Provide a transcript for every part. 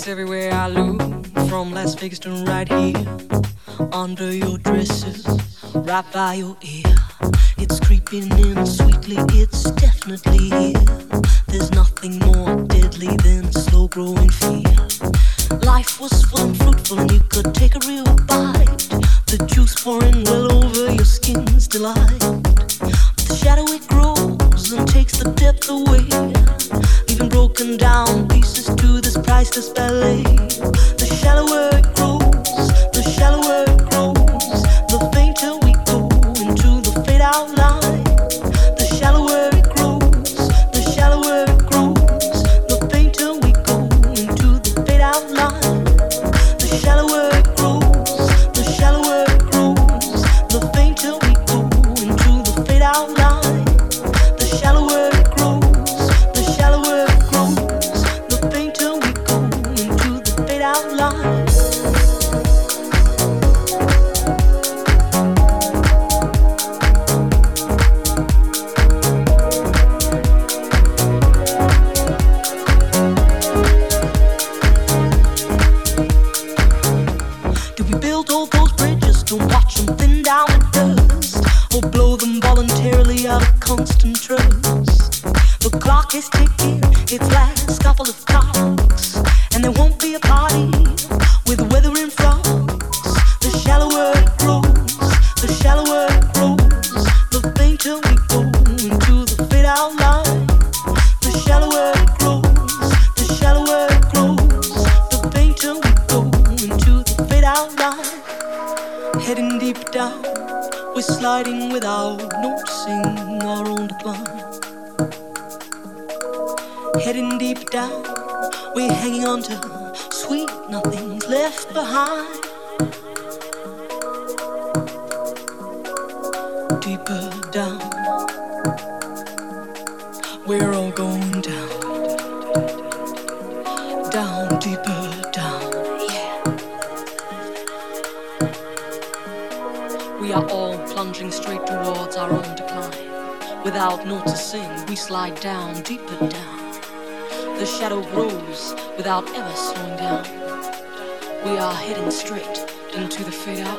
It's everywhere I look, from Las Vegas to right here. Under your dresses, right by your ear. It's creeping in sweetly, it's definitely here. There's nothing more deadly than slow growing fear. Life was full and fruitful, and you could take a real bite. The juice pouring well over your skin's delight. But The shadow it grows and takes the depth away, broken down pieces to this priceless ballet. The shallower it grows, we're all going down. Down, deeper down, yeah. We are all plunging straight towards our own decline. Without noticing, we slide down, deeper down. The shadow grows without ever slowing down. We are heading straight into the fade out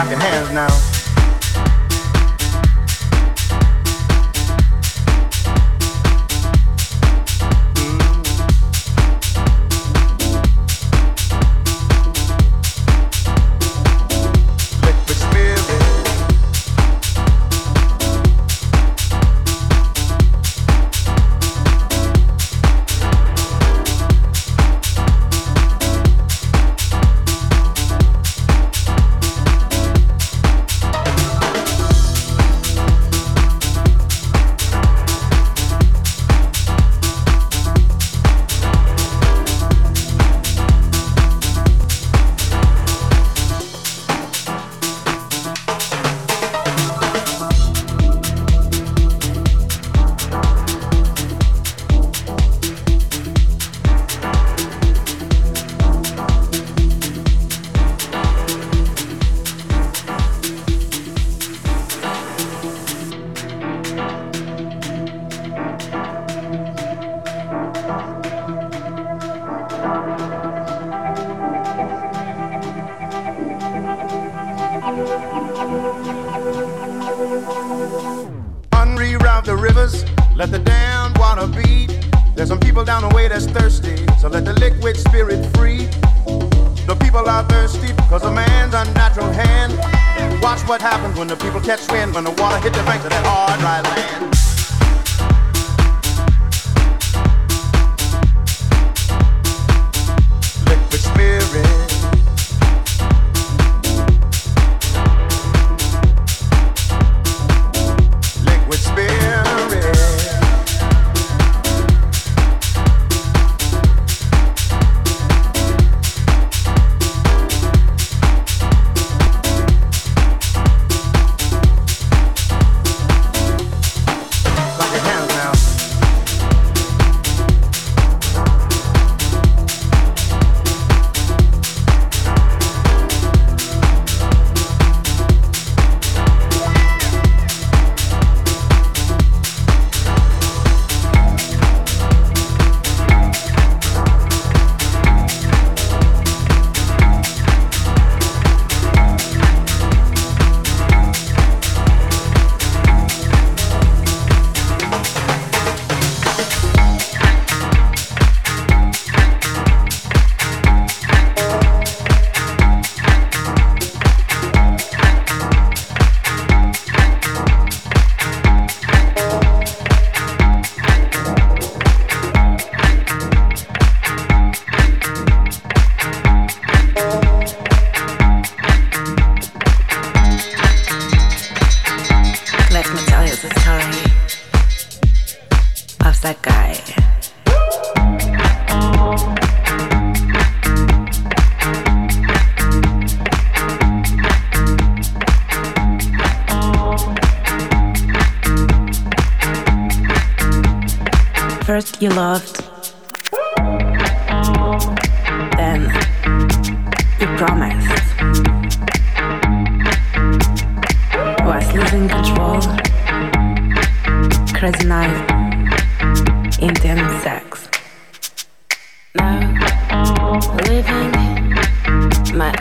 Clap your hands now.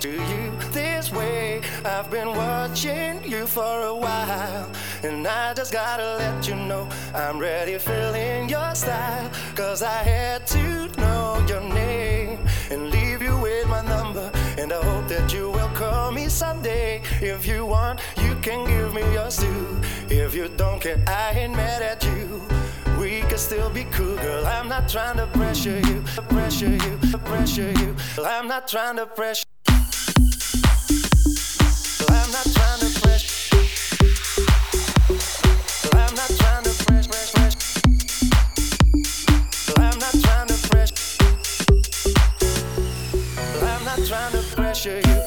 into you this way. I've been watching you for a while, and I just gotta let you know I'm ready filling your style. Cause I had to know your name and leave you with my number. And I hope that you will call me someday. If you want, you can give me yours too. If you don't care, I ain't mad at you we can still be cool, girl. I'm not trying to pressure you, pressure you, pressure you. I'm not trying to pressure I'm not trying to fresh I'm not trying to fresh fresh I'm not trying to pressure. fresh I'm not trying to pressure.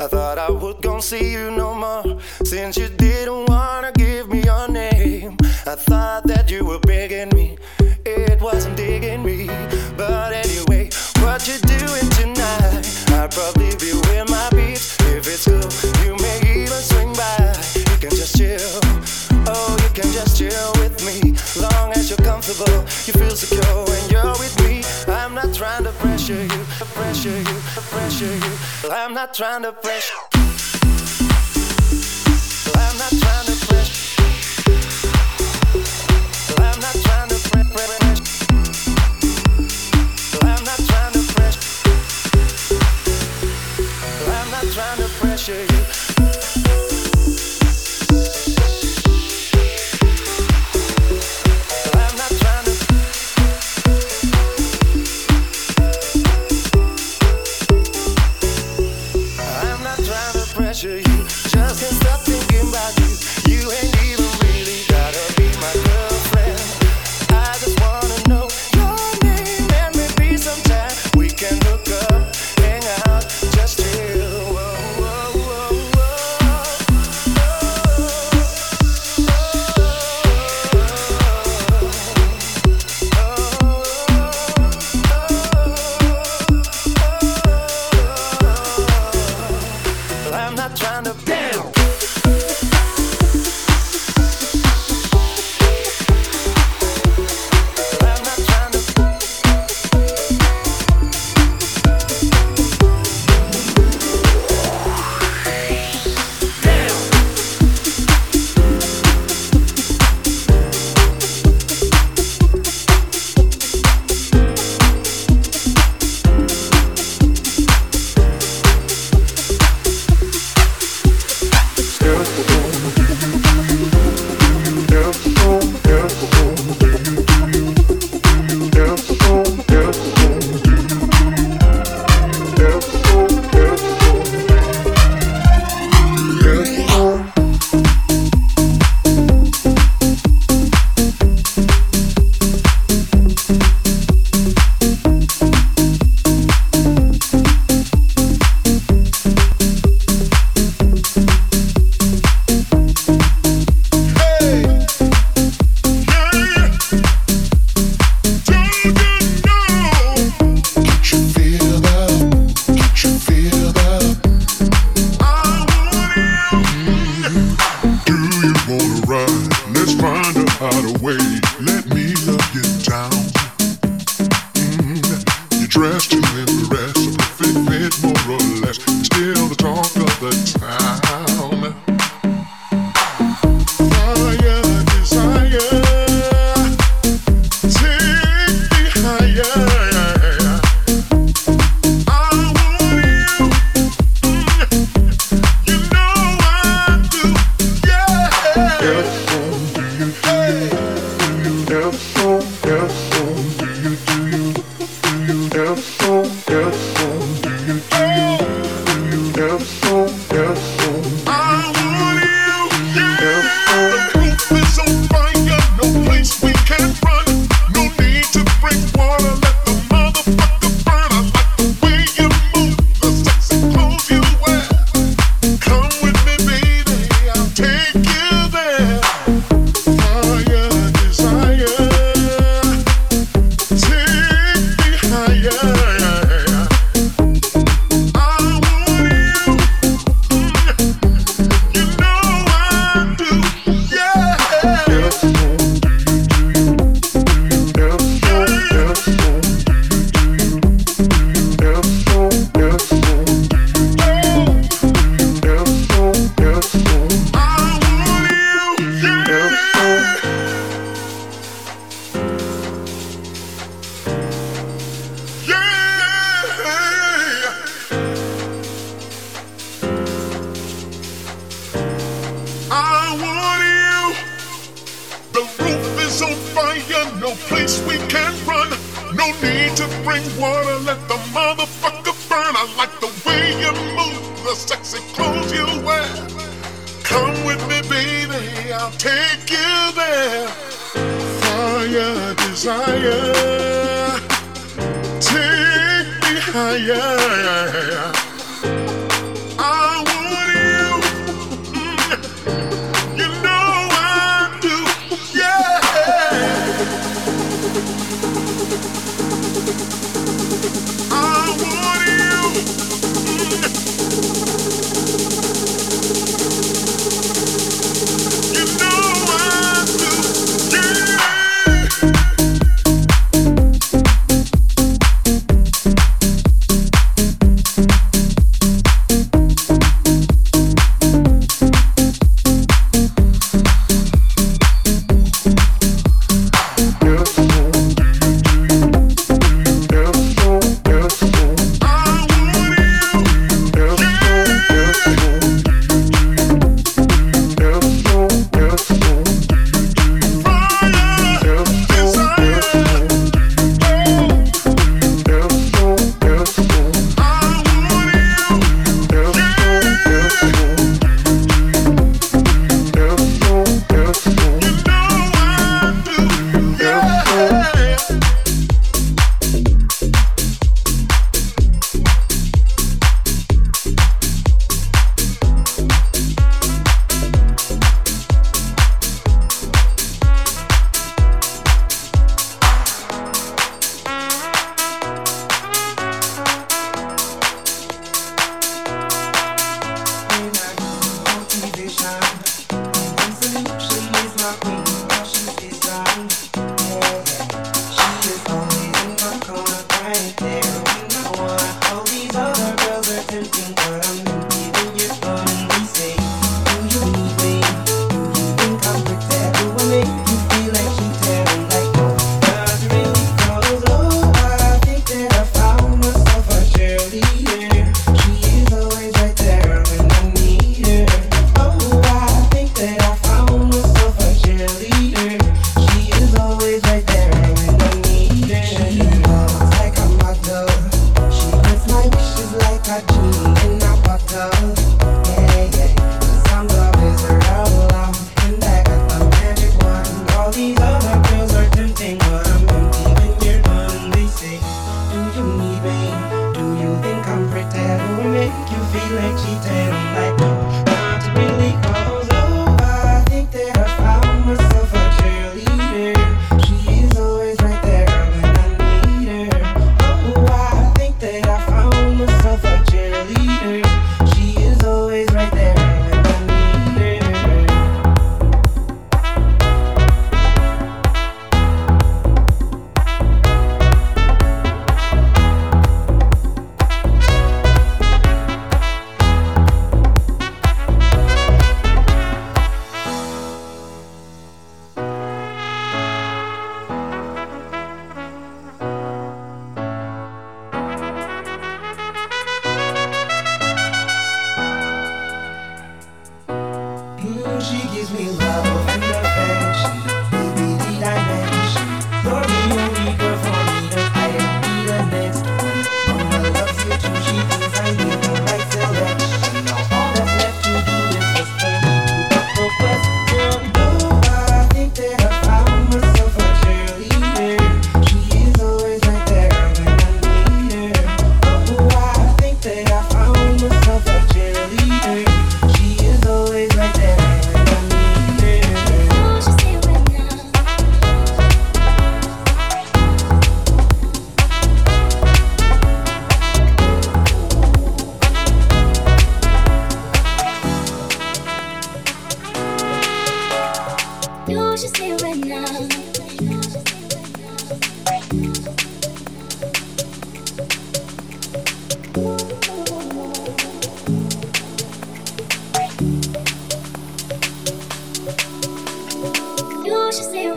I thought I would gon' see you no more since you didn't wanna give me your name. I thought that you were begging me, it wasn't digging me. But anyway, what you doing tonight? I'll probably be with my peeps. If it's cool, you may even swing by. You can just chill, oh, you can just chill with me. Long as you're comfortable, you feel secure pressure you, pressure you, pressure you. I'm not trying to pressure. I'm not trying to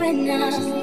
right now.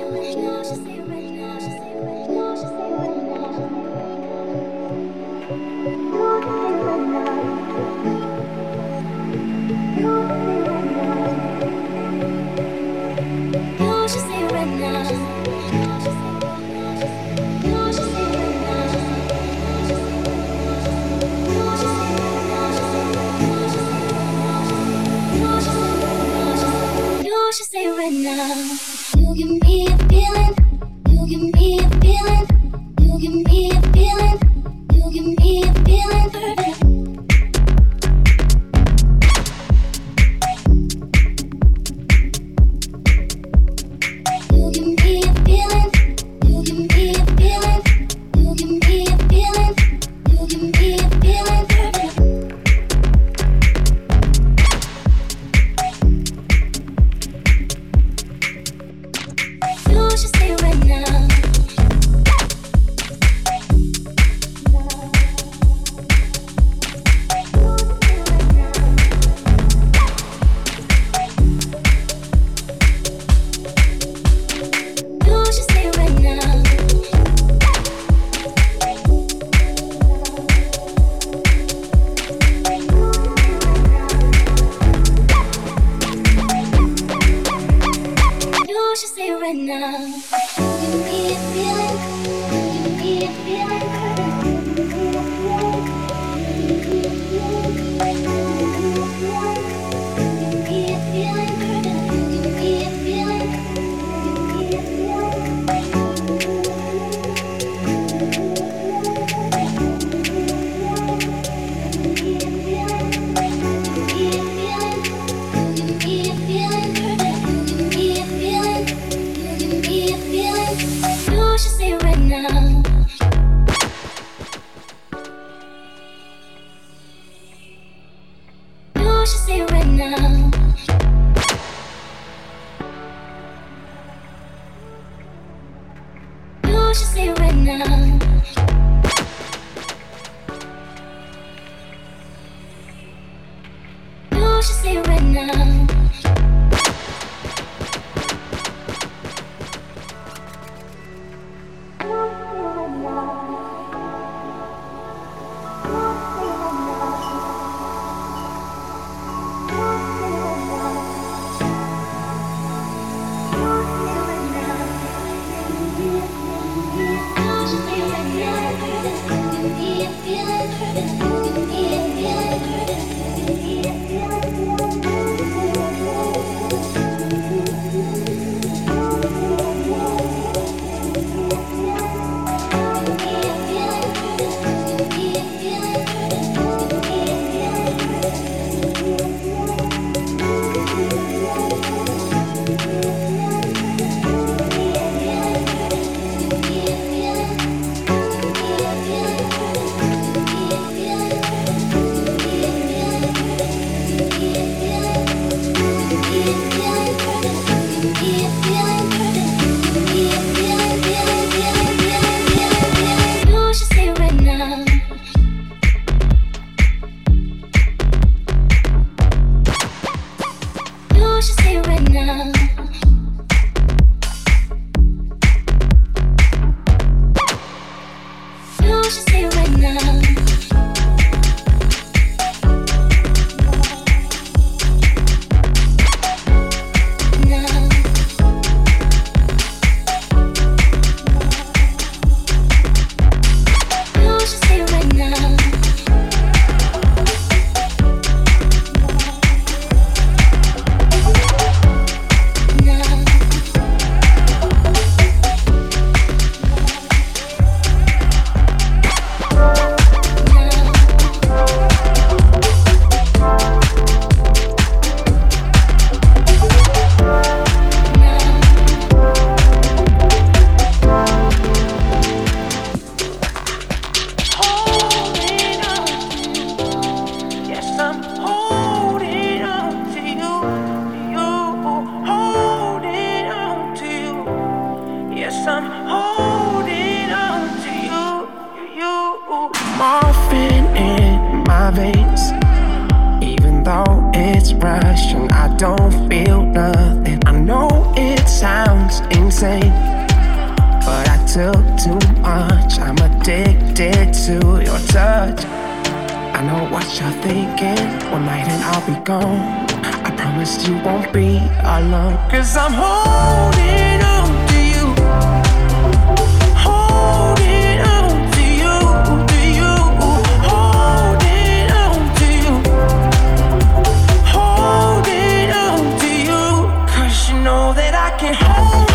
I can hold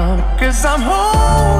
Cause I'm holding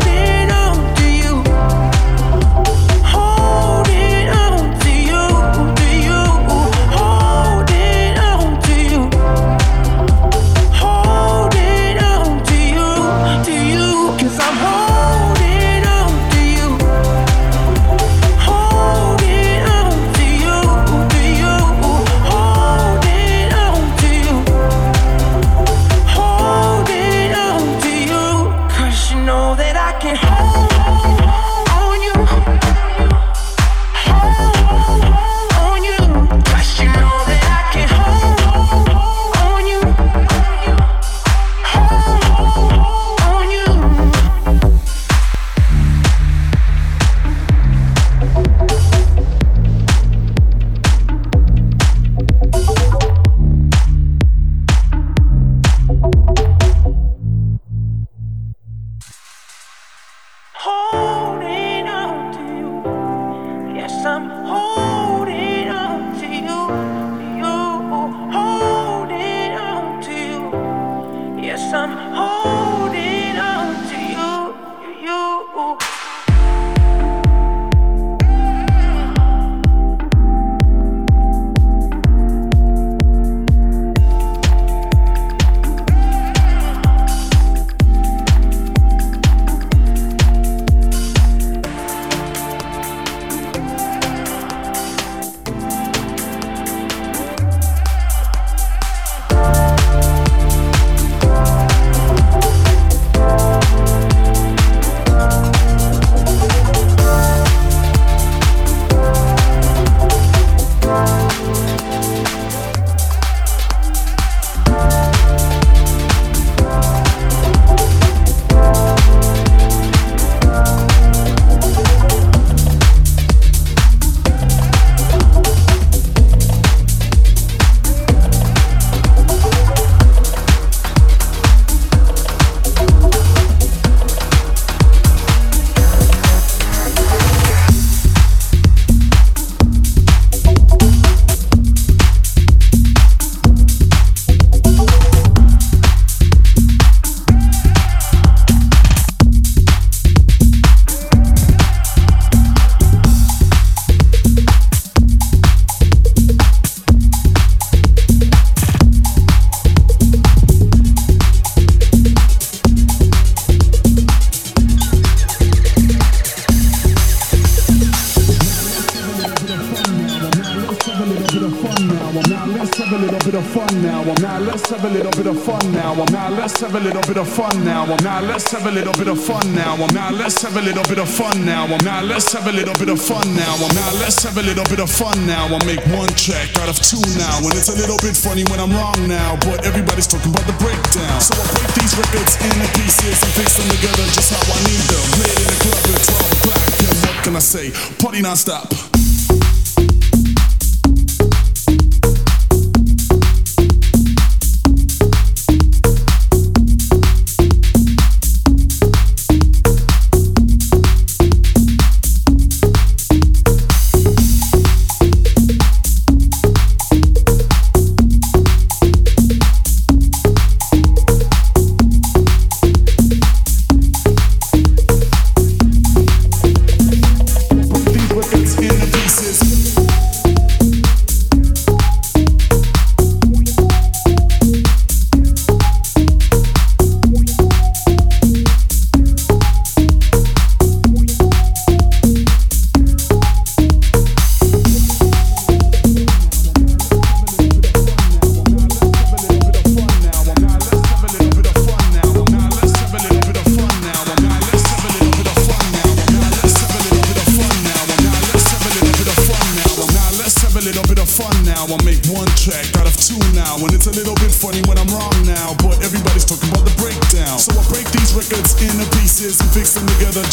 have a little bit of fun now. Now let's have a little bit of fun now. Now let's have a little bit of fun now. Now let's have a little bit of fun now. I'll make one track out of two now. And it's a little bit funny when I'm wrong now. But everybody's talking about the breakdown. So I break these records into pieces and fix them together just how I need them. Play in the club at 12 o'clock. And what can I say? Party non-stop.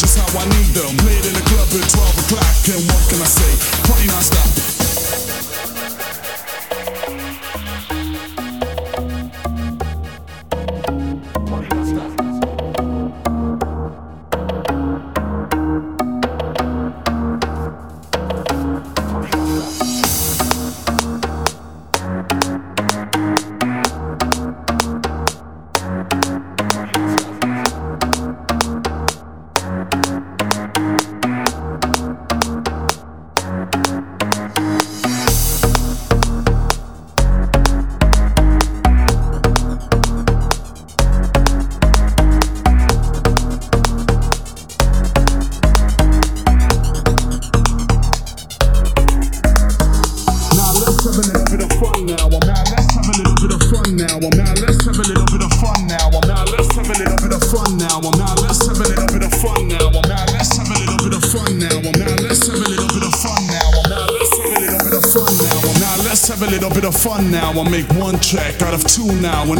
That's how I need them.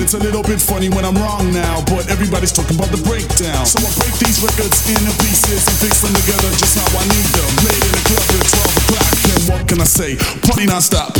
It's a little bit funny when I'm wrong now. But everybody's talking about the breakdown. So I break these records into pieces and fix them together just how I need them. Made in a club at 12 o'clock. And what can I say? Party non-stop.